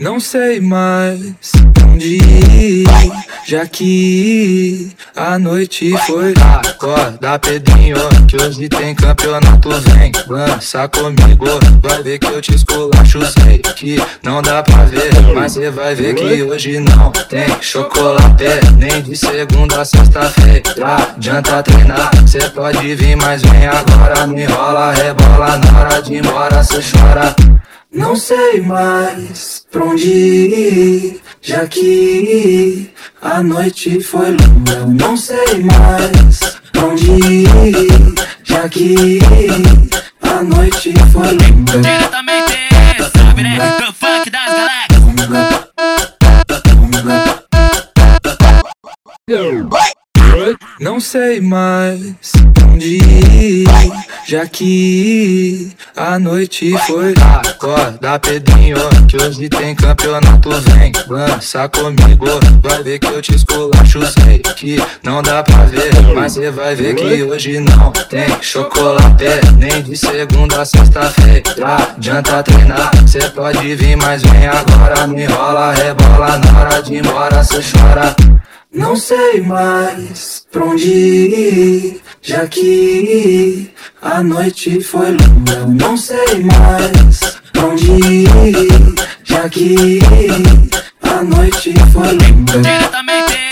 Não sei mais onde ir, já que a noite foi Acorda Pedrinho, que hoje tem campeonato. Vem, lança comigo, vai ver que eu te esculacho. Sei que não dá pra ver, mas cê vai ver que hoje não tem chocolate. Nem de segunda a sexta-feira, adianta treinar. Cê pode vir, mas vem agora, me rola, rebola Na hora de ir embora cê chora não sei mais pra onde ir, já que a noite foi longa. Não sei mais pra onde ir, já que a noite foi longa. Diretamente, sabe né? Do funk das galáxias. Não sei mais já que a noite foi Acorda Pedrinho, que hoje tem campeonato. Vem, lança comigo, vai ver que eu te esculacho. Sei que não dá pra ver, mas cê vai ver que hoje não tem chocolate. Nem de segunda a sexta-feira, adianta treinar. Cê pode vir, mas vem agora, me rola, rebola Na hora de embora cê chora não sei mais pra onde ir, já que a noite foi longa. Não sei mais pra onde ir, já que a noite foi longa.